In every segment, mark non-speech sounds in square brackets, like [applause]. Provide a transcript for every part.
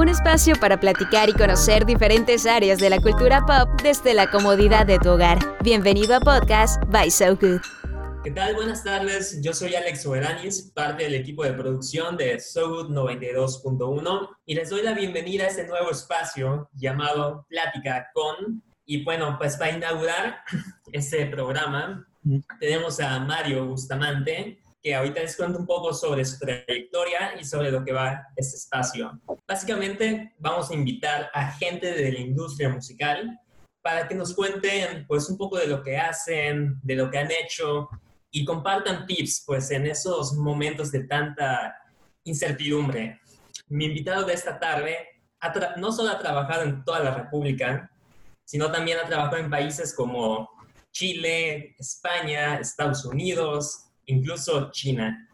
un espacio para platicar y conocer diferentes áreas de la cultura pop desde la comodidad de tu hogar. Bienvenido a Podcast by So Good. ¿Qué tal? Buenas tardes. Yo soy Alex Soberanis, parte del equipo de producción de So Good 92.1 y les doy la bienvenida a este nuevo espacio llamado Plática con. Y bueno, pues para inaugurar [laughs] este programa tenemos a Mario Bustamante, que ahorita les cuento un poco sobre su trayectoria y sobre lo que va este espacio. Básicamente vamos a invitar a gente de la industria musical para que nos cuenten pues un poco de lo que hacen, de lo que han hecho y compartan tips pues en esos momentos de tanta incertidumbre. Mi invitado de esta tarde no solo ha trabajado en toda la República, sino también ha trabajado en países como Chile, España, Estados Unidos, incluso China.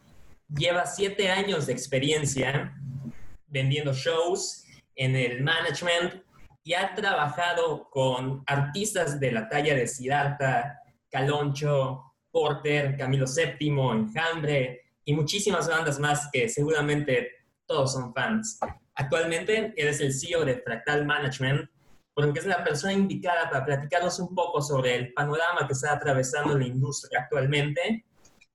Lleva siete años de experiencia vendiendo shows en el management y ha trabajado con artistas de la talla de Siddhartha, Caloncho, Porter, Camilo VII, Enjambre y muchísimas bandas más que seguramente todos son fans. Actualmente eres el CEO de Fractal Management, porque es la persona indicada para platicarnos un poco sobre el panorama que está atravesando la industria actualmente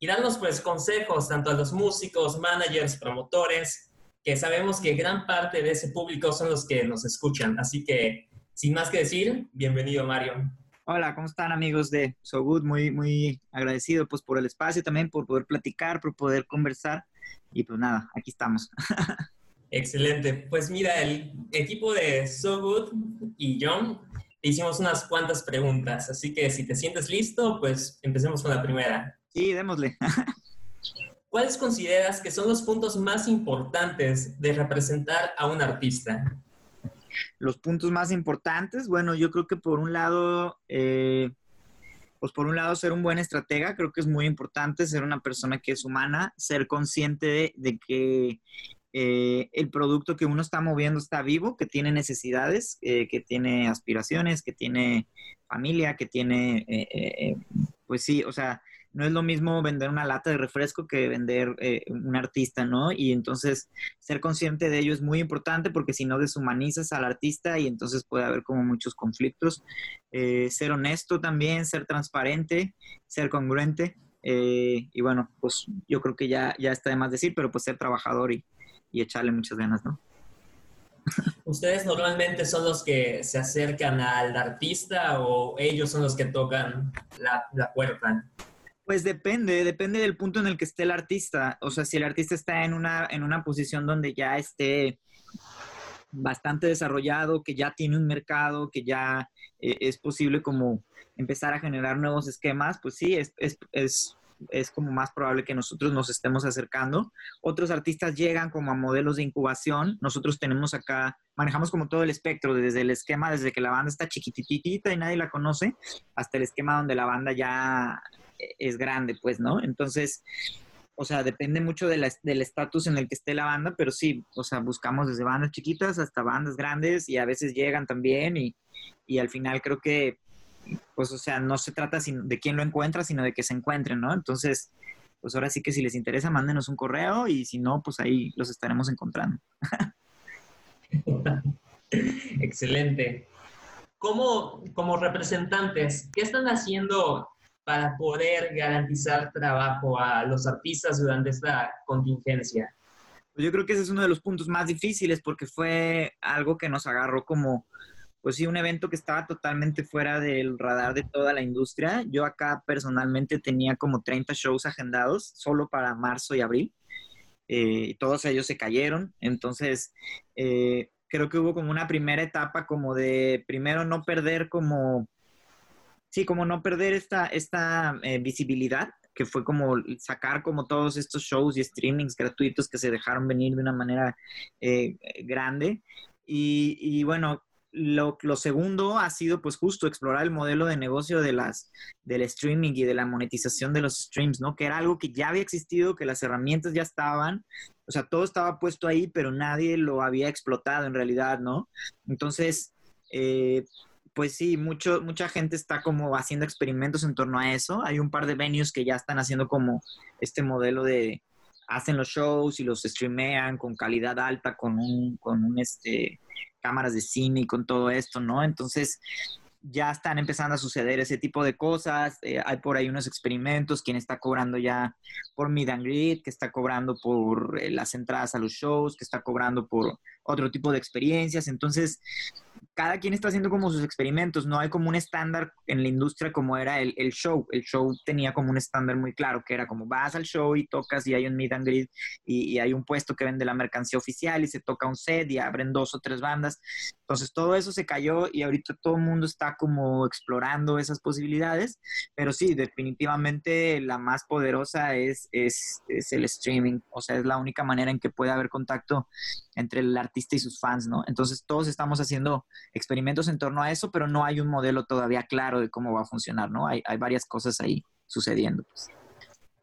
y darnos pues consejos tanto a los músicos, managers, promotores, que sabemos que gran parte de ese público son los que nos escuchan. Así que, sin más que decir, bienvenido Mario. Hola, ¿cómo están amigos de So Good? Muy, muy agradecido pues por el espacio también, por poder platicar, por poder conversar. Y pues nada, aquí estamos. [laughs] Excelente. Pues mira, el equipo de So Good y John hicimos unas cuantas preguntas, así que si te sientes listo, pues empecemos con la primera. Sí, démosle. [laughs] ¿Cuáles consideras que son los puntos más importantes de representar a un artista? Los puntos más importantes, bueno, yo creo que por un lado, eh, pues por un lado ser un buen estratega, creo que es muy importante ser una persona que es humana, ser consciente de, que eh, el producto que uno está moviendo está vivo, que tiene necesidades, eh, que tiene aspiraciones, que tiene familia, que tiene, pues sí, o sea, no es lo mismo vender una lata de refresco que vender eh, un artista, ¿no? Y entonces ser consciente de ello es muy importante porque si no deshumanizas al artista y entonces puede haber como muchos conflictos. Eh, ser honesto también, ser transparente, ser congruente. Eh, y bueno, pues yo creo que ya, ya está de más decir, pero pues ser trabajador y, echarle muchas ganas, ¿no? [laughs] ¿Ustedes normalmente son los que se acercan al artista o ellos son los que tocan la, la puerta? Pues depende, depende del punto en el que esté el artista. O sea, si el artista está en una, en una posición donde ya esté bastante desarrollado, que ya tiene un mercado, que ya eh, es posible como empezar a generar nuevos esquemas, pues sí, es, es, es, es, como más probable que nosotros nos estemos acercando. Otros artistas llegan como a modelos de incubación. Nosotros tenemos acá, manejamos como todo el espectro, desde el esquema, desde que la banda está chiquititita y nadie la conoce, hasta el esquema donde la banda ya es grande, pues, ¿no? Entonces, o sea, depende mucho del estatus en el que esté la banda, pero sí, o sea, buscamos desde bandas chiquitas hasta bandas grandes y a veces llegan también y, al final creo que, pues, o sea, no se trata de quién lo encuentra, sino de que se encuentren, ¿no? Entonces, pues ahora sí que si les interesa, mándenos un correo y si no, pues ahí los estaremos encontrando. [laughs] Excelente. ¿Cómo, como representantes, qué están haciendo para poder garantizar trabajo a los artistas durante esta contingencia? Pues yo creo que ese es uno de los puntos más difíciles porque fue algo que nos agarró como, pues sí, un evento que estaba totalmente fuera del radar de toda la industria. Yo acá personalmente tenía como 30 shows agendados solo para marzo y abril. Eh, todos ellos se cayeron. Entonces, eh, creo que hubo como una primera etapa como de primero no perder como sí, como no perder esta, esta eh, visibilidad, que fue como sacar como todos estos shows y streamings gratuitos que se dejaron venir de una manera eh, grande. Y, bueno, lo, segundo ha sido pues justo explorar el modelo de negocio de las, del streaming y de la monetización de los streams, ¿no? Que era algo que ya había existido, que las herramientas ya estaban, o sea, todo estaba puesto ahí, pero nadie lo había explotado en realidad, ¿no? Entonces, eh, pues sí, mucho, mucha gente está como haciendo experimentos en torno a eso. Hay un par de venues que ya están haciendo como este modelo de hacen los shows y los streamean con calidad alta, con un, con un este, cámaras de cine y con todo esto, ¿no? Entonces, ya están empezando a suceder ese tipo de cosas. Eh, hay por ahí unos experimentos, quien está cobrando ya por Meet and Greet, que está cobrando por eh, las entradas a los shows, que está cobrando por otro tipo de experiencias. Entonces, cada quien está haciendo como sus experimentos, no hay como un estándar en la industria como era el, show. El show tenía como un estándar muy claro, que era como vas al show y tocas y hay un meet and greet y, hay un puesto que vende la mercancía oficial y se toca un set y abren dos o tres bandas. Entonces todo eso se cayó y ahorita todo el mundo está como explorando esas posibilidades, pero sí, definitivamente la más poderosa es, es, es el streaming, o sea, es la única manera en que puede haber contacto entre el artista y sus fans, ¿no? Entonces todos estamos haciendo experimentos en torno a eso, pero no hay un modelo todavía claro de cómo va a funcionar, ¿no? Hay, hay varias cosas ahí sucediendo. Pues.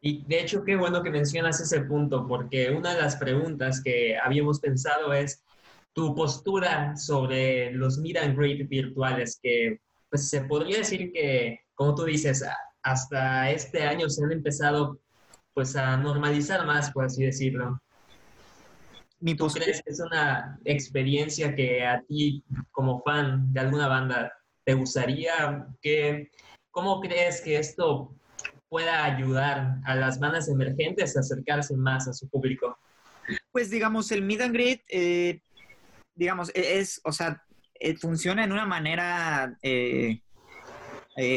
Y de hecho, qué bueno que mencionas ese punto, porque una de las preguntas que habíamos pensado es tu postura sobre los meet and greet virtuales, que pues se podría decir que, como tú dices, hasta este año se han empezado pues a normalizar más, por así decirlo. Mi ¿Tú crees que es una experiencia que a ti, como fan de alguna banda, te gustaría? Que, ¿Cómo crees que esto pueda ayudar a las bandas emergentes a acercarse más a su público? Pues digamos, el Meet and Greet, eh, digamos, e-, es, o sea, eh, funciona en una manera, eh,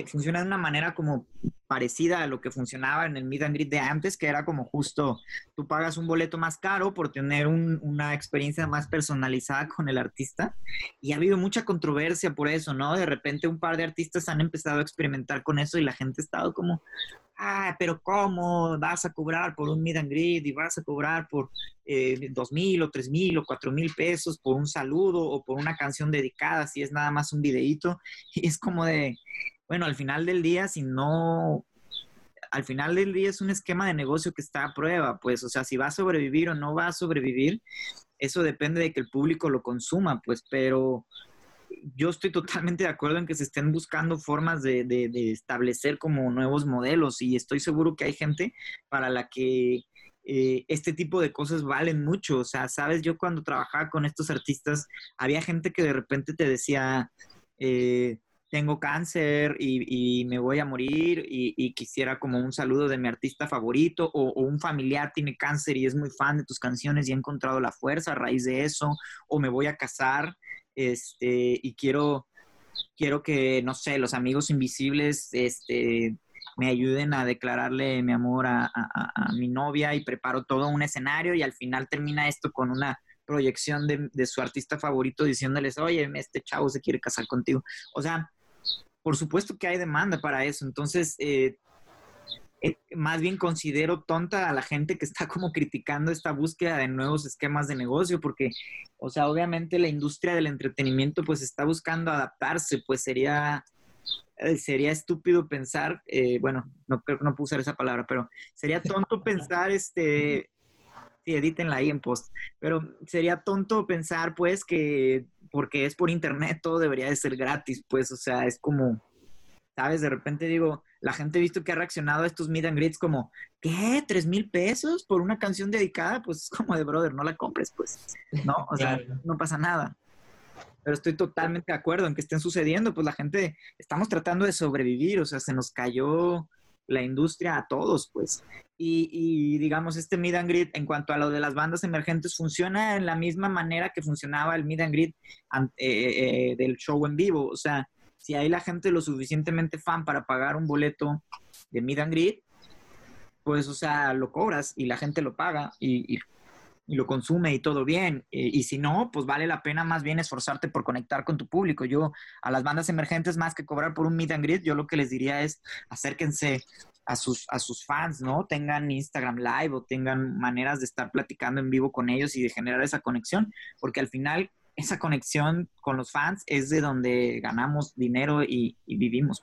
funciona de una manera como parecida a lo que funcionaba en el Meet and Greet de antes, que era como justo tú pagas un boleto más caro por tener una experiencia más personalizada con el artista. Y ha habido mucha controversia por eso, ¿no? De repente un par de artistas han empezado a experimentar con eso y la gente ha estado como, ah, pero ¿cómo vas a cobrar por un Meet and Greet y vas a cobrar por eh, dos mil o tres mil o cuatro mil pesos por un saludo o por una canción dedicada si es nada más un videíto? [laughs] Y es como de bueno, al final del día, si no, al final del día es un esquema de negocio que está a prueba, pues, o sea, si va a sobrevivir o no va a sobrevivir, eso depende de que el público lo consuma, pues, pero yo estoy [laughs] totalmente de acuerdo en que se estén buscando formas de, establecer como nuevos modelos y estoy seguro que hay gente para la que eh, este tipo de cosas valen mucho. O sea, sabes, yo cuando trabajaba con estos artistas, había gente que de repente te decía, eh, tengo cáncer y, me voy a morir y, quisiera como un saludo de mi artista favorito o, un familiar tiene cáncer y es muy fan de tus canciones y ha encontrado la fuerza a raíz de eso o me voy a casar este, y quiero, quiero que, no sé, los amigos invisibles este, me ayuden a declararle mi amor a, mi novia y preparo todo un escenario y al final termina esto con una proyección de, de, su artista favorito diciéndoles, oye, este chavo se quiere casar contigo. O sea, por supuesto que hay demanda para eso. Entonces, eh, eh, más bien considero tonta a la gente que está como criticando esta búsqueda de nuevos esquemas de negocio, porque, o sea, obviamente la industria del entretenimiento pues está buscando adaptarse, pues sería, eh, sería estúpido pensar, bueno, no creo que no puedo usar esa palabra, pero sería tonto [laughs] pensar, este, sí, edítenla ahí en post, pero sería tonto pensar pues que porque es por internet, todo debería de ser gratis, pues, o sea, es como, ¿sabes? De repente digo, la gente ha visto que ha reaccionado a estos meet and greets como, ¿qué? ¿Tres mil pesos por una canción dedicada? Pues es como de brother, no la compres, pues, ¿no? O sea, no pasa nada. Pero estoy totalmente de acuerdo en que estén sucediendo, pues la gente, estamos tratando de sobrevivir, o sea, se nos cayó la industria a todos, pues. Y, digamos, este Meet and Greet, en cuanto a lo de las bandas emergentes, funciona en la misma manera que funcionaba el Meet and Greet eh, eh, del show en vivo. O sea, si hay la gente lo suficientemente fan para pagar un boleto de Meet and Greet, pues, o sea, lo cobras y la gente lo paga y, lo consume y todo bien. y si no, pues vale la pena más bien esforzarte por conectar con tu público. Yo a las bandas emergentes, más que cobrar por un meet and greet, yo lo que les diría es acérquense a sus, a sus fans, ¿no? Tengan Instagram Live o tengan maneras de estar platicando en vivo con ellos y de generar esa conexión, porque al final esa conexión con los fans es de donde ganamos dinero y, vivimos.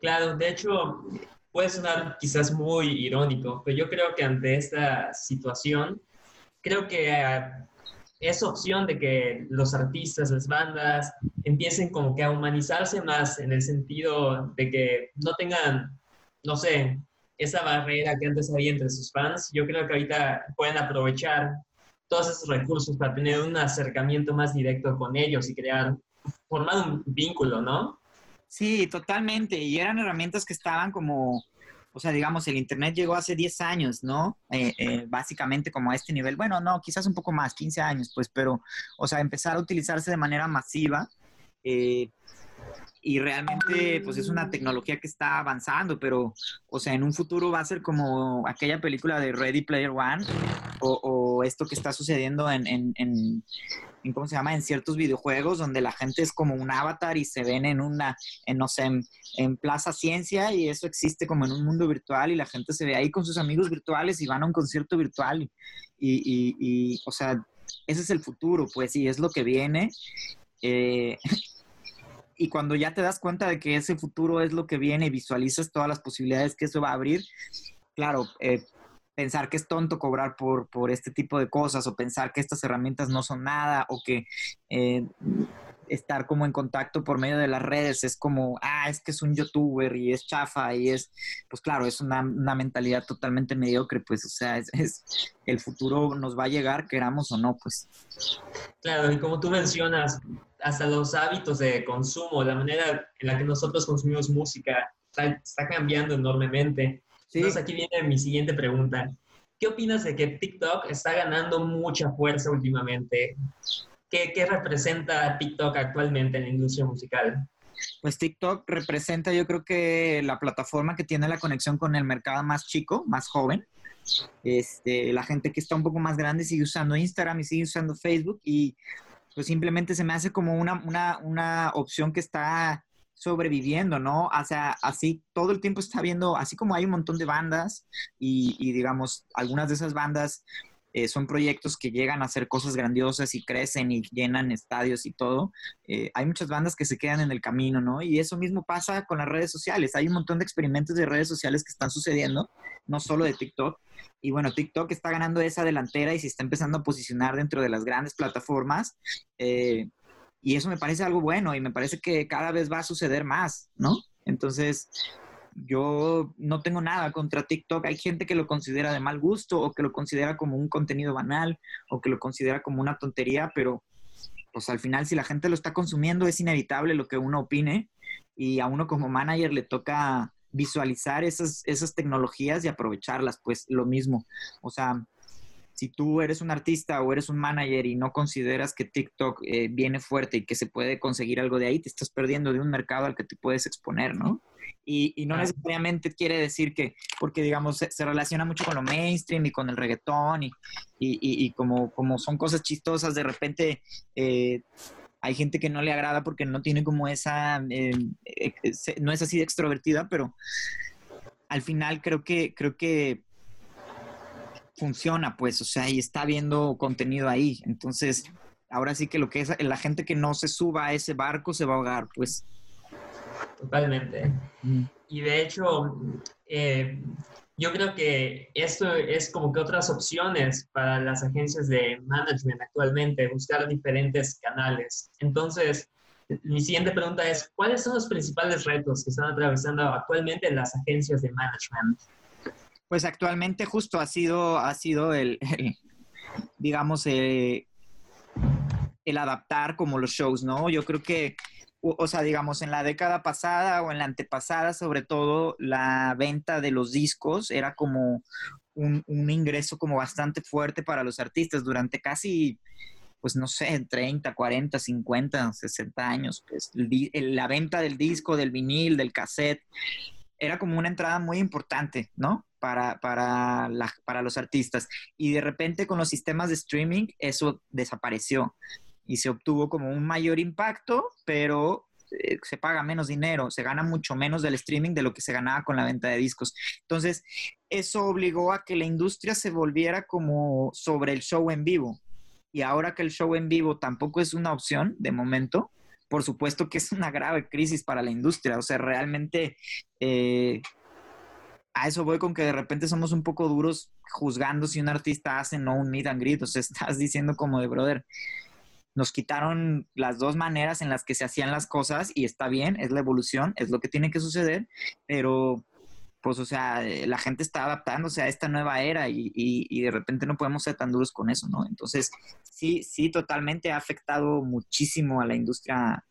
Claro, de hecho, puede sonar quizás muy irónico, pero yo creo que ante esta situación, creo que eh, es opción de que los artistas, las bandas, empiecen como que a humanizarse más en el sentido de que no tengan no sé, esa barrera que antes había entre sus fans, yo creo que ahorita pueden aprovechar todos esos recursos para tener un acercamiento más directo con ellos y crear, formar un vínculo, ¿no? Sí, totalmente. Y eran herramientas que estaban como, o sea, digamos, el Internet llegó hace 10 años, ¿no? Eh, eh, básicamente como a este nivel. Bueno, no, quizás un poco más, 15 años, pues, pero, o sea, empezar a utilizarse de manera masiva. Eh, y realmente pues es una tecnología que está avanzando, pero o sea, en un futuro va a ser como aquella película de Ready Player One o, esto que está sucediendo en, en, en, ¿cómo se llama? En ciertos videojuegos donde la gente es como un avatar y se ven en una, en, no sé, en, Plaza Ciencia y eso existe como en un mundo virtual y la gente se ve ahí con sus amigos virtuales y van a un concierto virtual y, y, y o sea, ese es el futuro, pues, y es lo que viene. Eh, [laughs] y cuando ya te das cuenta de que ese futuro es lo que viene y visualizas todas las posibilidades que eso va a abrir, claro, eh, pensar que es tonto cobrar por, por este tipo de cosas o pensar que estas herramientas no son nada o que eh, estar como en contacto por medio de las redes es como, ah, es que es un youtuber y es chafa y es, pues claro, es una, mentalidad totalmente mediocre, pues, o sea, es, es, el futuro nos va a llegar, queramos o no, pues. Claro, y como tú mencionas, hasta los hábitos de consumo, la manera en la que nosotros consumimos música está, cambiando enormemente. Entonces aquí viene mi siguiente pregunta. ¿Qué opinas de que TikTok está ganando mucha fuerza últimamente? ¿Qué, ¿Qué, representa TikTok actualmente en la industria musical? Pues TikTok representa yo creo que la plataforma que tiene la conexión con el mercado más chico, más joven. Este, la gente que está un poco más grande sigue usando Instagram y sigue usando Facebook y pues simplemente se me hace como una, una, una opción que está sobreviviendo, ¿no? O sea, así todo el tiempo está viendo, así como hay un montón de bandas y, y digamos, algunas de esas bandas eh, son proyectos que llegan a hacer cosas grandiosas y crecen y llenan estadios y todo. Eh, hay muchas bandas que se quedan en el camino, ¿no? Y eso mismo pasa con las redes sociales. Hay un montón de experimentos de redes sociales que están sucediendo, no solo de TikTok. Y bueno, TikTok está ganando esa delantera y se está empezando a posicionar dentro de las grandes plataformas. Eh, y eso me parece algo bueno y me parece que cada vez va a suceder más, ¿no? Entonces, yo no tengo nada contra TikTok. Hay gente que lo considera de mal gusto o que lo considera como un contenido banal o que lo considera como una tontería, pero pues al final si la gente lo está consumiendo es inevitable lo que uno opine y a uno como manager le toca visualizar esas, esas tecnologías y aprovecharlas, pues lo mismo. O sea, si tú eres un artista o eres un manager y no consideras que TikTok eh, viene fuerte y que se puede conseguir algo de ahí, te estás perdiendo de un mercado al que te puedes exponer, ¿no? Y, no necesariamente quiere decir que, porque digamos, se, relaciona mucho con lo mainstream y con el reggaetón y, y como, como son cosas chistosas, de repente eh, hay gente que no le agrada porque no tiene como esa, eh, eh, no es así de extrovertida, pero al final creo que, creo que funciona, pues, o sea, y está viendo contenido ahí. Entonces, ahora sí que lo que es la gente que no se suba a ese barco se va a ahogar, pues. Totalmente. Y de hecho, eh, yo creo que esto es como que otras opciones para las agencias de management actualmente, buscar diferentes canales. Entonces, mi siguiente pregunta es, ¿cuáles son los principales retos que están atravesando actualmente las agencias de management? Pues actualmente justo ha sido, ha sido el, digamos, eh, el adaptar como los shows, ¿no? Yo creo que o sea, digamos, en la década pasada o en la antepasada, sobre todo, la venta de los discos era como un, ingreso como bastante fuerte para los artistas durante casi, pues no sé, 30, 40, 50, 60 años. Pues la venta del disco, del vinil, del cassette, era como una entrada muy importante, ¿no? Para, para, para los artistas. Y de repente con los sistemas de streaming eso desapareció y se obtuvo como un mayor impacto, pero eh, se paga menos dinero, se gana mucho menos del streaming de lo que se ganaba con la venta de discos. Entonces, eso obligó a que la industria se volviera como sobre el show en vivo. Y ahora que el show en vivo tampoco es una opción de momento, por supuesto que es una grave crisis para la industria. O sea, realmente eh, a eso voy con que de repente somos un poco duros juzgando si un artista hace no un meet and greet. O sea, [laughs] estás diciendo como de brother nos quitaron las dos maneras en las que se hacían las cosas y está bien, es la evolución, es lo que tiene que suceder, pero pues, o sea, eh, la gente está adaptándose a esta nueva era y, de repente no podemos ser tan duros con eso, ¿no? Entonces, sí, sí, totalmente ha afectado muchísimo a la industria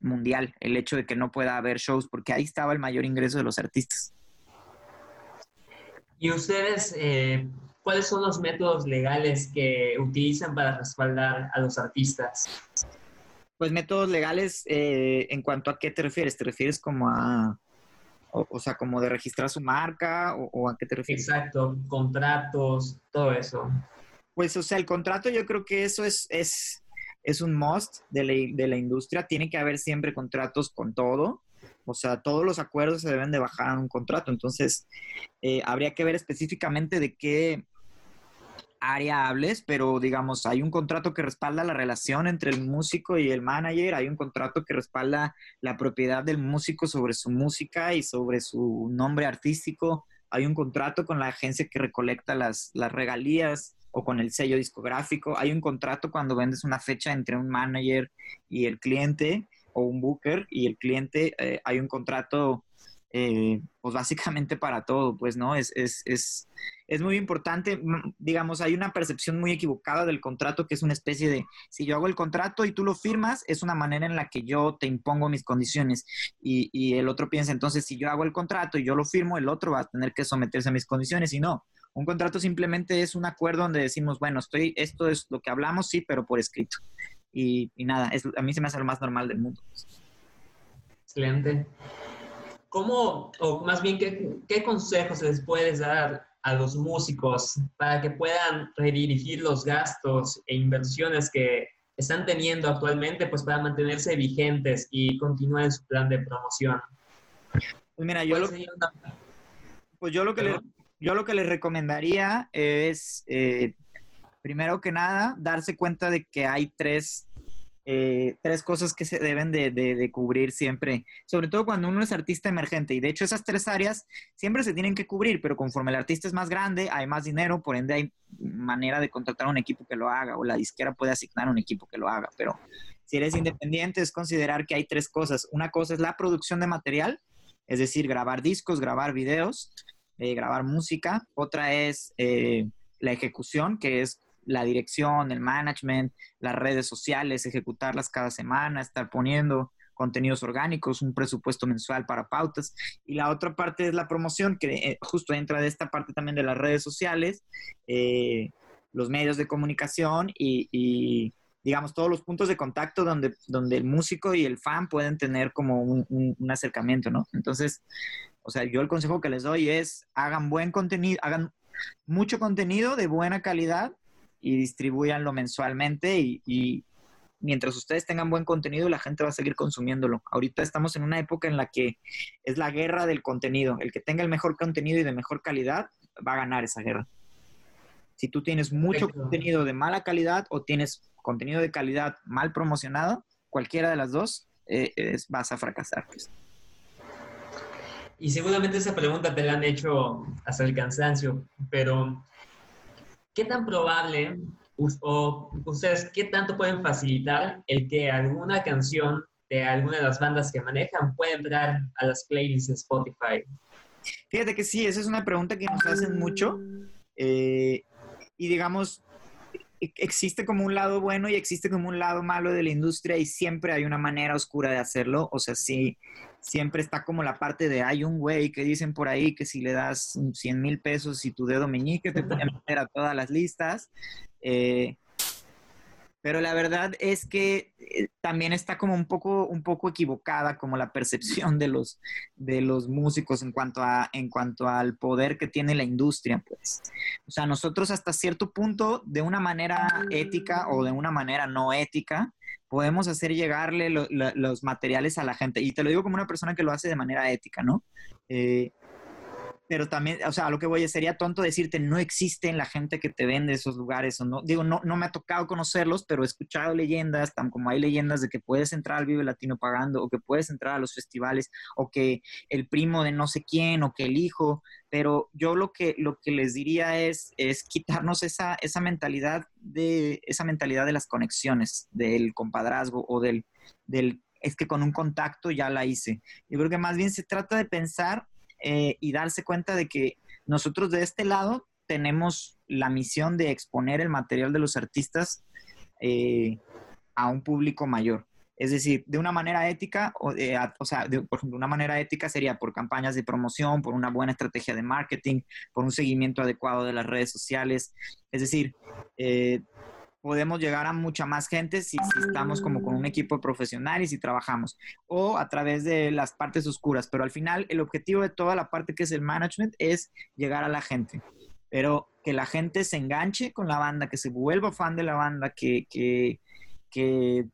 mundial el hecho de que no pueda haber shows, porque ahí estaba el mayor ingreso de los artistas. ¿Y ustedes, eh, cuáles son los métodos legales que utilizan para respaldar a los artistas? Pues métodos legales, eh, ¿en cuanto a qué te refieres? ¿Te refieres como a o, sea, como de registrar su marca o, a qué te refieres? Exacto, contratos, todo eso. Pues, o sea, el contrato yo creo que eso es, es, es un must de la, de la industria. Tiene que haber siempre contratos con todo. O sea, todos los acuerdos se deben de bajar en un contrato. Entonces, eh, habría que ver específicamente de qué, área pero digamos, hay un contrato que respalda la relación entre el músico y el manager, hay un contrato que respalda la propiedad del músico sobre su música y sobre su nombre artístico, hay un contrato con la agencia que recolecta las, las regalías o con el sello discográfico, hay un contrato cuando vendes una fecha entre un manager y el cliente o un booker y el cliente, eh, hay un contrato eh, pues básicamente para todo, pues, ¿no? Es, es, es, es, muy importante, mm, digamos, hay una percepción muy equivocada del contrato que es una especie de, si yo hago el contrato y tú lo firmas, es una manera en la que yo te impongo mis condiciones y, y el otro piensa, entonces, si yo hago el contrato y yo lo firmo, el otro va a tener que someterse a mis condiciones y no. Un contrato simplemente es un acuerdo donde decimos, bueno, estoy, esto es lo que hablamos, sí, pero por escrito. Y, y nada, es, a mí se me hace lo más normal del mundo. Excelente. ¿Cómo, o más bien, qué, consejos les puedes dar a los músicos para que puedan redirigir los gastos e inversiones que están teniendo actualmente, pues para mantenerse vigentes y continuar en su plan de promoción? Pues mira, yo lo, pues yo lo que, le, yo lo que les recomendaría es, eh, primero que nada, darse cuenta de que hay tres eh, tres cosas que se deben de, cubrir siempre, sobre todo cuando uno es artista emergente. Y de hecho esas tres áreas siempre se tienen que cubrir, pero conforme el artista es más grande, hay más dinero, por ende hay manera de contratar un equipo que lo haga o la disquera puede asignar un equipo que lo haga. Pero si eres independiente es considerar que hay tres cosas. Una cosa es la producción de material, es decir, grabar discos, grabar videos, eh, grabar música. Otra es... Eh, la ejecución, que es la dirección, el management, las redes sociales, ejecutarlas cada semana, estar poniendo contenidos orgánicos, un presupuesto mensual para pautas. Y la otra parte es la promoción, que eh, justo entra de esta parte también de las redes sociales, eh, los medios de comunicación y, digamos, todos los puntos de contacto donde, donde el músico y el fan pueden tener como un, un acercamiento, ¿no? Entonces, o sea, yo el consejo que les doy es hagan buen contenido, hagan mucho contenido de buena calidad y distribuyanlo mensualmente y, mientras ustedes tengan buen contenido, la gente va a seguir consumiéndolo. Ahorita estamos en una época en la que es la guerra del contenido. El que tenga el mejor contenido y de mejor calidad va a ganar esa guerra. Si tú tienes mucho contenido de mala calidad o tienes contenido de calidad mal promocionado, cualquiera de las dos, eh, vas a fracasar. Pues. Y seguramente esa pregunta te la han hecho hasta el cansancio, pero ¿qué tan probable o ustedes qué tanto pueden facilitar el que alguna canción de alguna de las bandas que manejan pueda entrar a las playlists de Spotify? Fíjate que sí, esa es una pregunta que nos hacen mucho. Eh, y digamos, existe como un lado bueno y existe como un lado malo de la industria y siempre hay una manera oscura de hacerlo. O sea, sí, siempre está como la parte de hay un güey que dicen por ahí que si le das 100 mil pesos y tu dedo meñique te puede meter a todas las listas. Eh, pero la verdad es que eh, también está como un poco, un poco equivocada como la percepción de los, de los músicos en cuanto, a, en cuanto al poder que tiene la industria, pues. O sea, nosotros hasta cierto punto, de una manera ética o de una manera no ética, podemos hacer llegarle los materiales a la gente. Y te lo digo como una persona que lo hace de manera ética, ¿no? Eh, pero también, o sea, a lo que voy sería tonto decirte no existen la gente que te vende esos lugares o no. Digo, no, no me ha tocado conocerlos, pero he escuchado leyendas, tan como hay leyendas de que puedes entrar al Vive Latino pagando o que puedes entrar a los festivales o que el primo de no sé quién o que el hijo, pero yo lo que, lo que les diría es, es quitarnos esa, esa mentalidad de, esa mentalidad de las conexiones, del compadrazgo o del, del, es que con un contacto ya la hice. Yo creo que más bien se trata de pensar eh, y darse cuenta de que nosotros de este lado tenemos la misión de exponer el material de los artistas eh, a un público mayor. Es decir, de una manera ética, o, o sea, por ejemplo, una manera ética sería por campañas de promoción, por una buena estrategia de marketing, por un seguimiento adecuado de las redes sociales. Es decir, eh, podemos llegar a mucha más gente si, estamos como con un equipo profesional y si trabajamos, o a través de las partes oscuras, pero al final el objetivo de toda la parte que es el management es llegar a la gente, pero que la gente se enganche con la banda, que se vuelva fan de la banda, que, que, que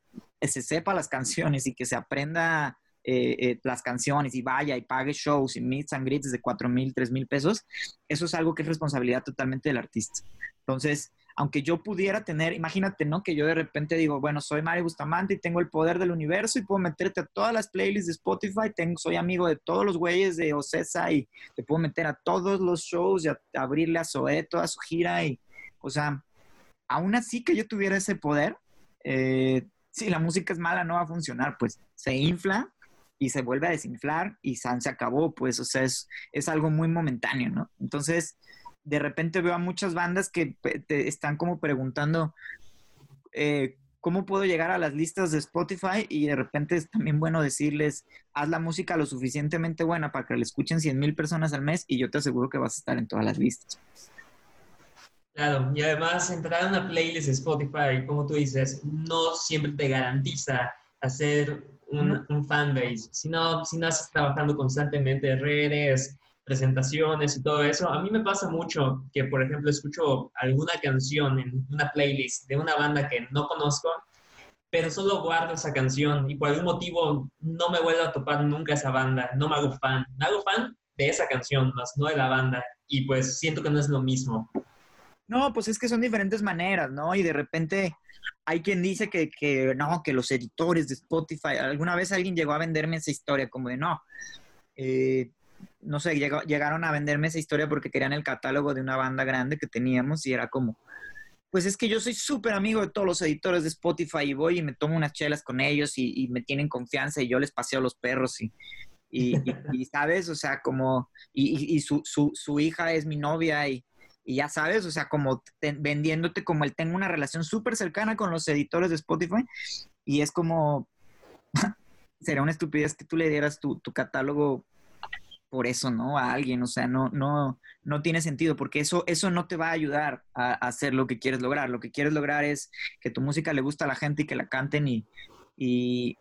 se sepa las canciones y que se aprenda eh, eh, las canciones y vaya y pague shows y meets and greets de 4 mil, 3 mil pesos, eso es algo que es responsabilidad totalmente del artista. Entonces, aunque yo pudiera tener, imagínate, ¿no? Que yo de repente digo, bueno, soy Mario Bustamante y tengo el poder del universo y puedo meterte a todas las playlists de Spotify, tengo, soy amigo de todos los güeyes de Ocesa y te puedo meter a todos los shows y abrirle a Zoé toda su gira y, o sea, aún así que yo tuviera ese poder, eh, si la música es mala no va a funcionar, pues se infla y se vuelve a desinflar y San se acabó, pues, o sea, es, es algo muy momentáneo, ¿no? Entonces, de repente veo a muchas bandas que te están como preguntando, eh, ¿cómo puedo llegar a las listas de Spotify? Y de repente es también bueno decirles, haz la música lo suficientemente buena para que la escuchen 100 mil personas al mes y yo te aseguro que vas a estar en todas las listas. Claro, y además entrar a una playlist de Spotify, como tú dices, no siempre te garantiza hacer un, un fanbase, sino si no estás trabajando constantemente en redes, presentaciones y todo eso. A mí me pasa mucho que, por ejemplo, escucho alguna canción en una playlist de una banda que no conozco, pero solo guardo esa canción y por algún motivo no me vuelvo a topar nunca esa banda, no me hago fan. Me hago fan de esa canción, más no de la banda, y pues siento que no es lo mismo. No, pues es que son diferentes maneras, ¿no? Y de repente hay quien dice que, que no, que los editores de Spotify, alguna vez alguien llegó a venderme esa historia como de no, eh, no sé, llegaron a venderme esa historia porque querían el catálogo de una banda grande que teníamos y era como, pues es que yo soy súper amigo de todos los editores de Spotify y voy y me tomo unas chelas con ellos y, me tienen confianza y yo les paseo los perros y, y, [laughs] sabes, o sea, como, y, su, su, su, hija es mi novia y, ya sabes, o sea, como vendiéndote como él tengo una relación súper cercana con los editores de Spotify y es como, [laughs] sería una estupidez que tú le dieras tu, tu catálogo por eso, ¿no? A alguien, o sea, no, no, no tiene sentido, porque eso, eso no te va a ayudar a, hacer lo que quieres lograr. Lo que quieres lograr es que tu música le gusta a la gente y que la canten y, y,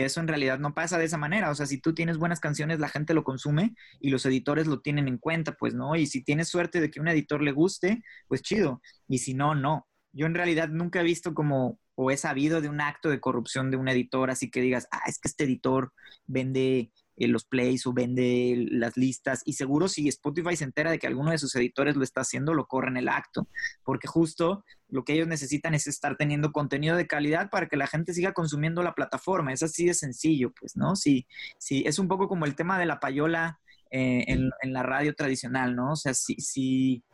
eso en realidad no pasa de esa manera. O sea, si tú tienes buenas canciones, la gente lo consume y los editores lo tienen en cuenta, pues, ¿no? Y si tienes suerte de que un editor le guste, pues chido. Y si no, no. Yo en realidad nunca he visto como o he sabido de un acto de corrupción de un editor, así que digas, ah, es que este editor vende eh, los plays o vende las listas. Y seguro si Spotify se entera de que alguno de sus editores lo está haciendo, lo corren el acto. Porque justo lo que ellos necesitan es estar teniendo contenido de calidad para que la gente siga consumiendo la plataforma. Es así de sencillo, pues, ¿no? Sí, sí, es un poco como el tema de la payola eh, en, en, la radio tradicional, ¿no? O sea, si, si,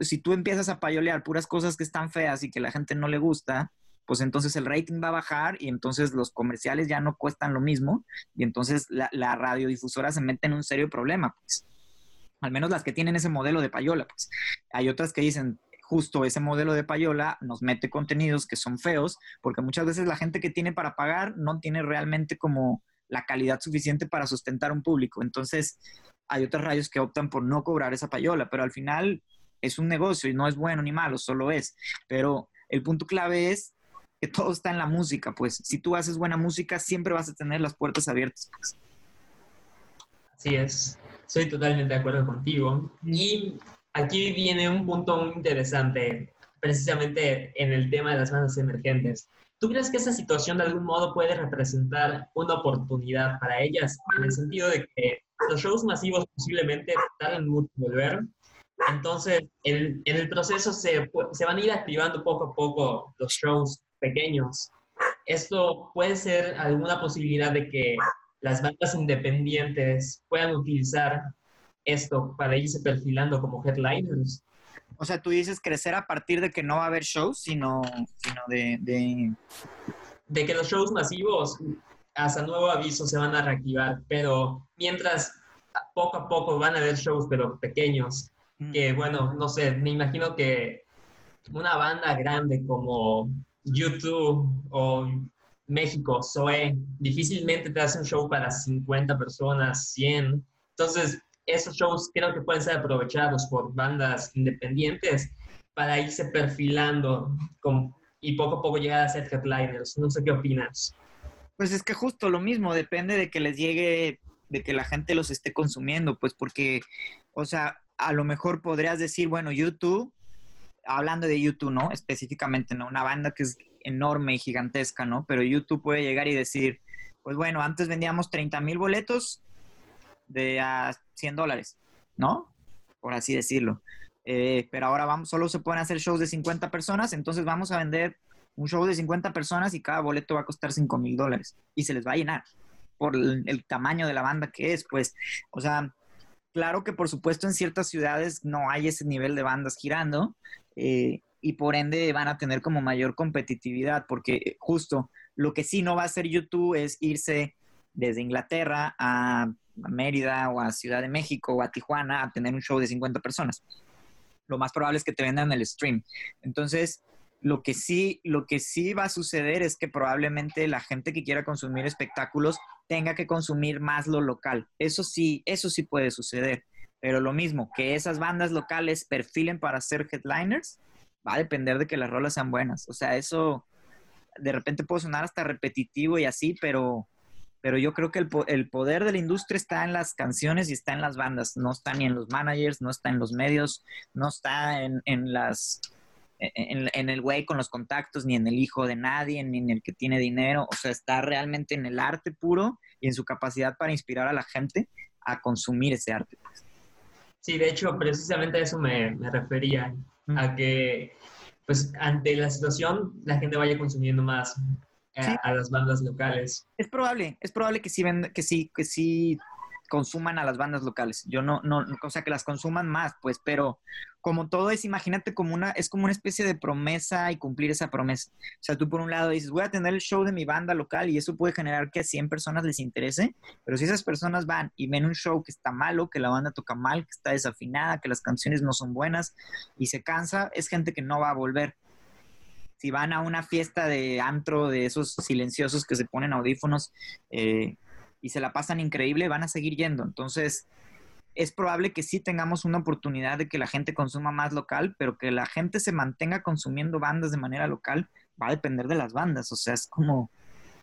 si tú empiezas a payolear puras cosas que están feas y que la gente no le gusta, pues entonces el rating va a bajar y entonces los comerciales ya no cuestan lo mismo y entonces la, radiodifusora se mete en un serio problema, pues. Al menos las que tienen ese modelo de payola, pues. Hay otras que dicen, justo ese modelo de payola nos mete contenidos que son feos, porque muchas veces la gente que tiene para pagar no tiene realmente como la calidad suficiente para sustentar un público. Entonces, hay otras radios que optan por no cobrar esa payola, pero al final es un negocio y no es bueno ni malo, solo es. Pero el punto clave es que todo está en la música, pues si tú haces buena música, siempre vas a tener las puertas abiertas. Pues. Así es, soy totalmente de acuerdo contigo. Y aquí viene un punto muy interesante, precisamente en el tema de las bandas emergentes. ¿Tú crees que esa situación de algún modo puede representar una oportunidad para ellas? En el sentido de que los shows masivos posiblemente tardan mucho en volver, entonces, en, en el proceso se, se, van a ir activando poco a poco los shows pequeños. Esto puede ser alguna posibilidad de que las bandas independientes puedan utilizar esto para irse perfilando como headliners. O sea, tú dices crecer a partir de que no va a haber shows, sino, sino de, de... de que los shows masivos hasta nuevo aviso se van a reactivar, pero mientras poco a poco van a haber shows, pero pequeños, Mm. que bueno, no sé, me imagino que una banda grande como YouTube o México, Zoe, difícilmente te hace un show para 50 personas, 100. Entonces, esos shows creo que pueden ser aprovechados por bandas independientes para irse perfilando y poco a poco llegar a ser headliners. No sé qué opinas. Pues es que justo lo mismo, depende de que les llegue, de que la gente los esté consumiendo, pues porque, o sea, a lo mejor podrías decir, bueno, YouTube, hablando de YouTube, ¿no? Específicamente, ¿no? Una banda que es enorme y gigantesca, ¿no? Pero YouTube puede llegar y decir, pues bueno, antes vendíamos 30 mil boletos de a 100 dólares, ¿no? Por así decirlo. Eh, pero ahora vamos, solo se pueden hacer shows de 50 personas, entonces vamos a vender un show de 50 personas y cada boleto va a costar 5 mil dólares y se les va a llenar por el, el, tamaño de la banda que es, pues, o sea, claro que por supuesto en ciertas ciudades no hay ese nivel de bandas girando eh, y por ende van a tener como mayor competitividad porque justo lo que sí no va a hacer YouTube es irse desde Inglaterra a Mérida o a Ciudad de México o a Tijuana a tener un show de 50 personas. Lo más probable es que te vendan el stream. Entonces, lo que sí, lo que sí va a suceder es que probablemente la gente que quiera consumir espectáculos tenga que consumir más lo local. Eso sí, eso sí puede suceder. Pero lo mismo, que esas bandas locales perfilen para ser headliners, va a depender de que las rolas sean buenas. O sea, eso de repente puede sonar hasta repetitivo y así, pero, pero yo creo que el, el, poder de la industria está en las canciones y está en las bandas. No está ni en los managers, no está en los medios, no está en, el güey con los contactos, ni en el hijo de nadie, ni en el que tiene dinero. O sea, está realmente en el arte puro y en su capacidad para inspirar a la gente a consumir ese arte. Sí, de hecho, precisamente a eso me, me refería, mm. a que, pues, ante la situación, la gente vaya consumiendo más a, sí. a las bandas locales. Es probable, es probable que sí, que sí, que sí consuman a las bandas locales. Yo no, no, o sea, que las consuman más, pues, pero como todo es, imagínate como una, es como una especie de promesa y cumplir esa promesa. O sea, tú por un lado dices, voy a tener el show de mi banda local y eso puede generar que a 100 personas les interese, pero si esas personas van y ven un show que está malo, que la banda toca mal, que está desafinada, que las canciones no son buenas y se cansa, es gente que no va a volver. Si van a una fiesta de antro, de esos silenciosos que se ponen audífonos, eh, y se la pasan increíble, van a seguir yendo. Entonces, es probable que sí tengamos una oportunidad de que la gente consuma más local, pero que la gente se mantenga consumiendo bandas de manera local va a depender de las bandas. O sea, es como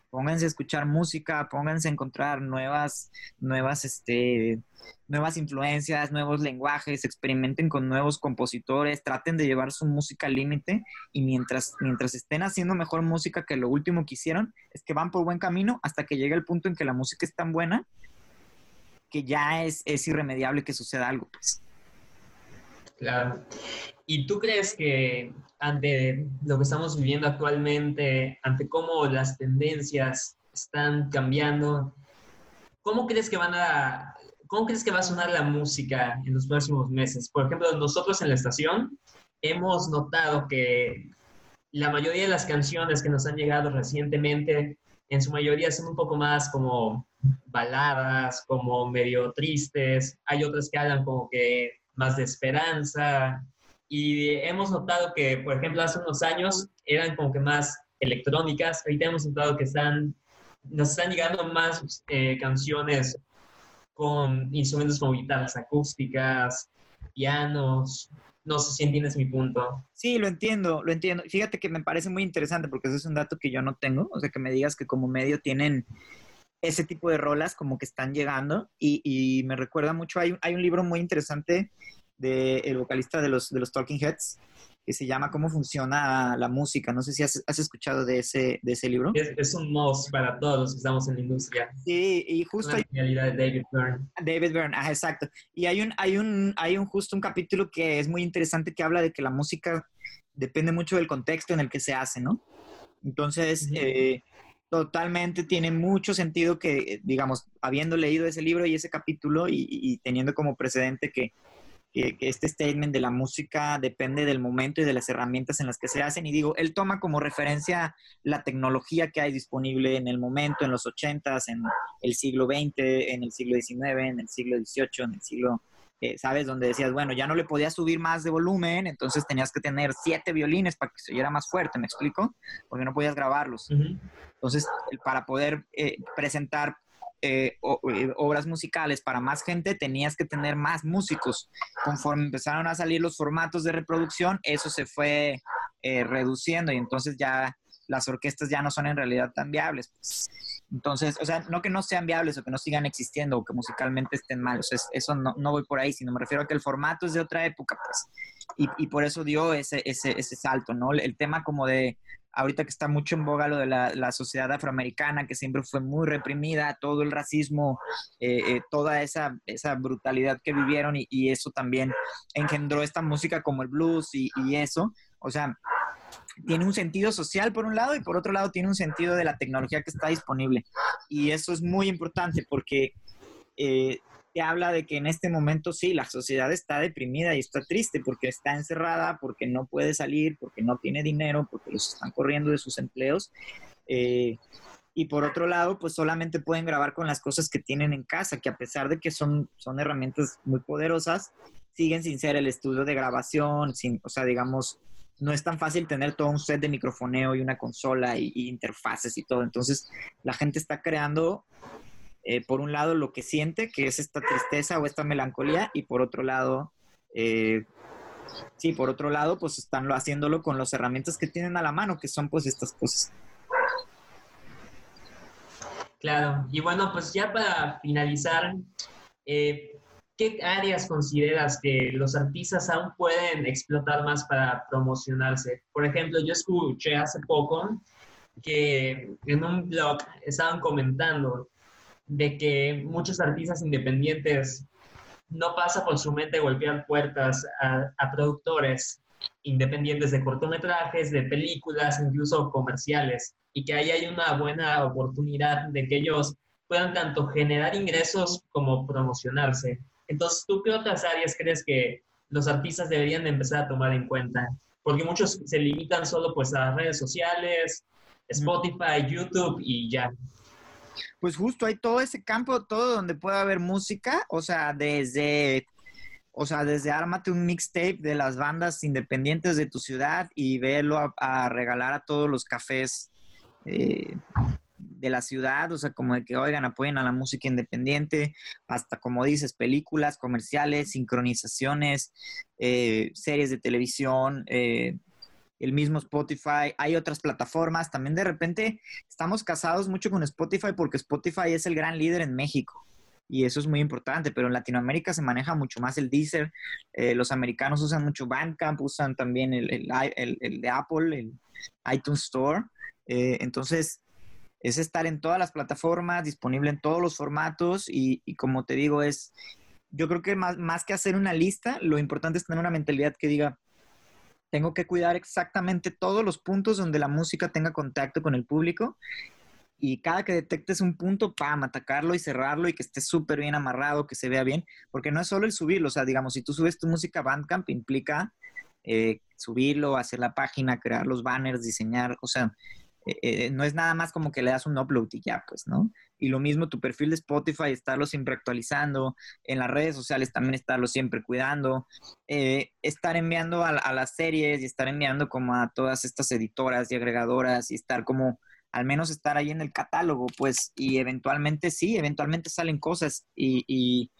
pónganse a escuchar música, pónganse a encontrar nuevas, nuevas, este, nuevas influencias, nuevos lenguajes, experimenten con nuevos compositores, traten de llevar su música al límite y mientras, mientras estén haciendo mejor música que lo último que hicieron, es que van por buen camino hasta que llegue el punto en que la música es tan buena que ya es, es irremediable que suceda algo, pues. Claro. ¿Y tú crees que ante lo que estamos viviendo actualmente, ante cómo las tendencias están cambiando, cómo crees que van a, cómo crees que va a sonar la música en los próximos meses? Por ejemplo, nosotros en la estación hemos notado que la mayoría de las canciones que nos han llegado recientemente, en su mayoría son un poco más como baladas, como medio tristes. Hay otras que hablan como que más de esperanza. Y hemos notado que, por ejemplo, hace unos años eran como que más electrónicas. Ahorita hemos notado que están, nos están llegando más eh, canciones con instrumentos como guitarras acústicas, pianos. No sé si entiendes mi punto. Sí, lo entiendo, lo entiendo. Fíjate que me parece muy interesante porque ese es un dato que yo no tengo. O sea, que me digas que como medio tienen ese tipo de rolas como que están llegando y, y me recuerda mucho, hay, hay un libro muy interesante del de vocalista de los, de los Talking Heads que se llama Cómo funciona la música. No sé si has, has escuchado de ese, de ese libro. Es, es, un must para todos los que estamos en la industria. Sí, y justo... Hay, de David Byrne. David Byrne, ah, exacto. Y hay un, hay, un, hay un justo un capítulo que es muy interesante que habla de que la música depende mucho del contexto en el que se hace, ¿no? Entonces, uh -huh. eh, totalmente tiene mucho sentido que, digamos, habiendo leído ese libro y ese capítulo y, y teniendo como precedente que, que, este statement de la música depende del momento y de las herramientas en las que se hacen. Y digo, él toma como referencia la tecnología que hay disponible en el momento, en los 80s, en el siglo XX, en el siglo XIX, en el siglo XVIII, en el siglo, eh, ¿sabes? Donde decías, bueno, ya no le podías subir más de volumen, entonces tenías que tener siete violines para que se oyera más fuerte, ¿me explico? Porque no podías grabarlos. Entonces, para poder eh, presentar eh, obras musicales para más gente, tenías que tener más músicos. Conforme empezaron a salir los formatos de reproducción, eso se fue reduciendo y entonces ya las orquestas ya no son en realidad tan viables. Pues. Entonces, o sea, no que no sean viables o que no sigan existiendo o que musicalmente estén mal, eso no, no, voy por ahí, sino me refiero a que el formato es de otra época, pues, y, y por eso dio ese, ese, ese salto, ¿no? El tema como de ahorita que está mucho en boga lo de la, sociedad afroamericana, que siempre fue muy reprimida, todo el racismo, eh, eh, toda esa, esa brutalidad que vivieron y, eso también engendró esta música como el blues y, eso. O sea, tiene un sentido social por un lado y por otro lado tiene un sentido de la tecnología que está disponible. Y eso es muy importante porque eh, te habla de que en este momento sí, la sociedad está deprimida y está triste porque está encerrada, porque no puede salir, porque no tiene dinero, porque los están corriendo de sus empleos. Eh, y por otro lado, pues solamente pueden grabar con las cosas que tienen en casa, que a pesar de que son, son herramientas muy poderosas, siguen sin ser el estudio de grabación, sin, o sea, digamos, no es tan fácil tener todo un set de microfoneo y una consola y interfaces y todo. Entonces, la gente está creando eh, por un lado lo que siente, que es esta tristeza o esta melancolía, y por otro lado, eh, sí, por otro lado, pues están haciéndolo con las herramientas que tienen a la mano, que son pues estas cosas. Claro, y bueno, pues ya para finalizar, eh, ¿qué áreas consideras que los artistas aún pueden explotar más para promocionarse? Por ejemplo, yo escuché hace poco que en un blog estaban comentando de que muchos artistas independientes no pasa por su mente golpear puertas a, productores independientes de cortometrajes, de películas, incluso comerciales, y que ahí hay una buena oportunidad de que ellos puedan tanto generar ingresos como promocionarse. Entonces, ¿tú qué otras áreas crees que los artistas deberían empezar a tomar en cuenta? Porque muchos se limitan solo pues a redes sociales, Spotify, YouTube y ya pues justo hay todo ese campo, todo donde puede haber música, o sea, desde, o sea, desde ármate un mixtape de las bandas independientes de tu ciudad y verlo a, regalar a todos los cafés eh, de la ciudad, o sea, como de que, oigan, apoyen a la música independiente, hasta como dices, películas, comerciales, sincronizaciones, eh, series de televisión, eh, el mismo Spotify, hay otras plataformas, también de repente estamos casados mucho con Spotify porque Spotify es el gran líder en México y eso es muy importante, pero en Latinoamérica se maneja mucho más el Deezer, eh, los americanos usan mucho Bandcamp, usan también el, de Apple, el iTunes Store, entonces es estar en todas las plataformas, disponible en todos los formatos y, como te digo, es, yo creo que más, más que hacer una lista, lo importante es tener una mentalidad que diga, tengo que cuidar exactamente todos los puntos donde la música tenga contacto con el público y cada que detectes un punto, pam, atacarlo y cerrarlo y que esté súper bien amarrado, que se vea bien, porque no es solo el subirlo, o sea, digamos, si tú subes tu música Bandcamp, implica eh, subirlo, hacer la página, crear los banners, diseñar, o sea, eh, eh, no es nada más como que le das un upload y ya, pues, ¿no? Y lo mismo tu perfil de Spotify, estarlo siempre actualizando, en las redes sociales también estarlo siempre cuidando, eh, estar enviando a, las series y estar enviando como a todas estas editoras y agregadoras y estar como, al menos estar ahí en el catálogo, pues, y eventualmente sí, eventualmente salen cosas y y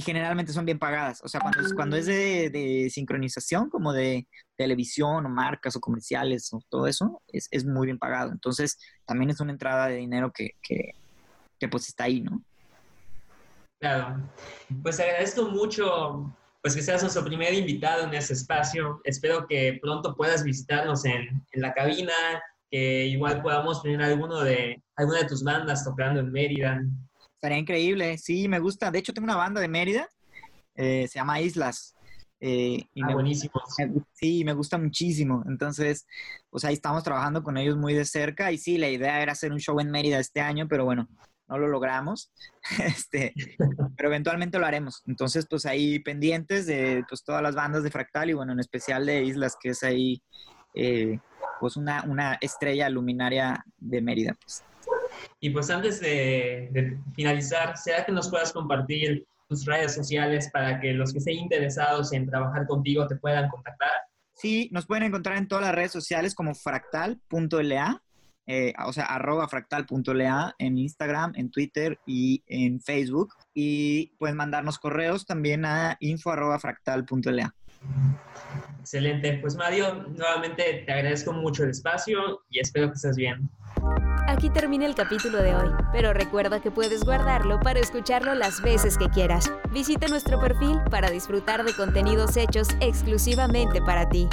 generalmente son bien pagadas. O sea, cuando es, cuando es de, sincronización, como de televisión o marcas o comerciales o todo eso, es, es, muy bien pagado. Entonces, también es una entrada de dinero que, que, que pues está ahí, ¿no? Claro. Pues agradezco mucho pues que seas nuestro primer invitado en este espacio. Espero que pronto puedas visitarnos en, en la cabina, que igual podamos tener alguno de, alguna de tus bandas tocando en Mérida. Estaría increíble, sí, me gusta. De hecho, tengo una banda de Mérida, eh, se llama Islas. Eh, y ah, buenísimo. sí, me gusta muchísimo. Entonces, pues ahí estamos trabajando con ellos muy de cerca. Y sí, la idea era hacer un show en Mérida este año, pero bueno, no lo logramos, [laughs] este, pero eventualmente lo haremos. Entonces, pues ahí pendientes de pues, todas las bandas de Fractal y bueno, en especial de Islas, que es ahí eh, pues una, una estrella luminaria de Mérida. Pues. Y pues antes de, de finalizar, ¿será que nos puedas compartir tus redes sociales para que los que estén interesados en trabajar contigo te puedan contactar? Sí, nos pueden encontrar en todas las redes sociales como fractal.la, eh, o sea, arroba fractal.la en Instagram, en Twitter y en Facebook. Y pueden mandarnos correos también a info arroba fractal.la. Excelente. Pues Mario, nuevamente te agradezco mucho el espacio y espero que estés bien. Aquí termina el capítulo de hoy, pero recuerda que puedes guardarlo para escucharlo las veces que quieras. Visita nuestro perfil para disfrutar de contenidos hechos exclusivamente para ti.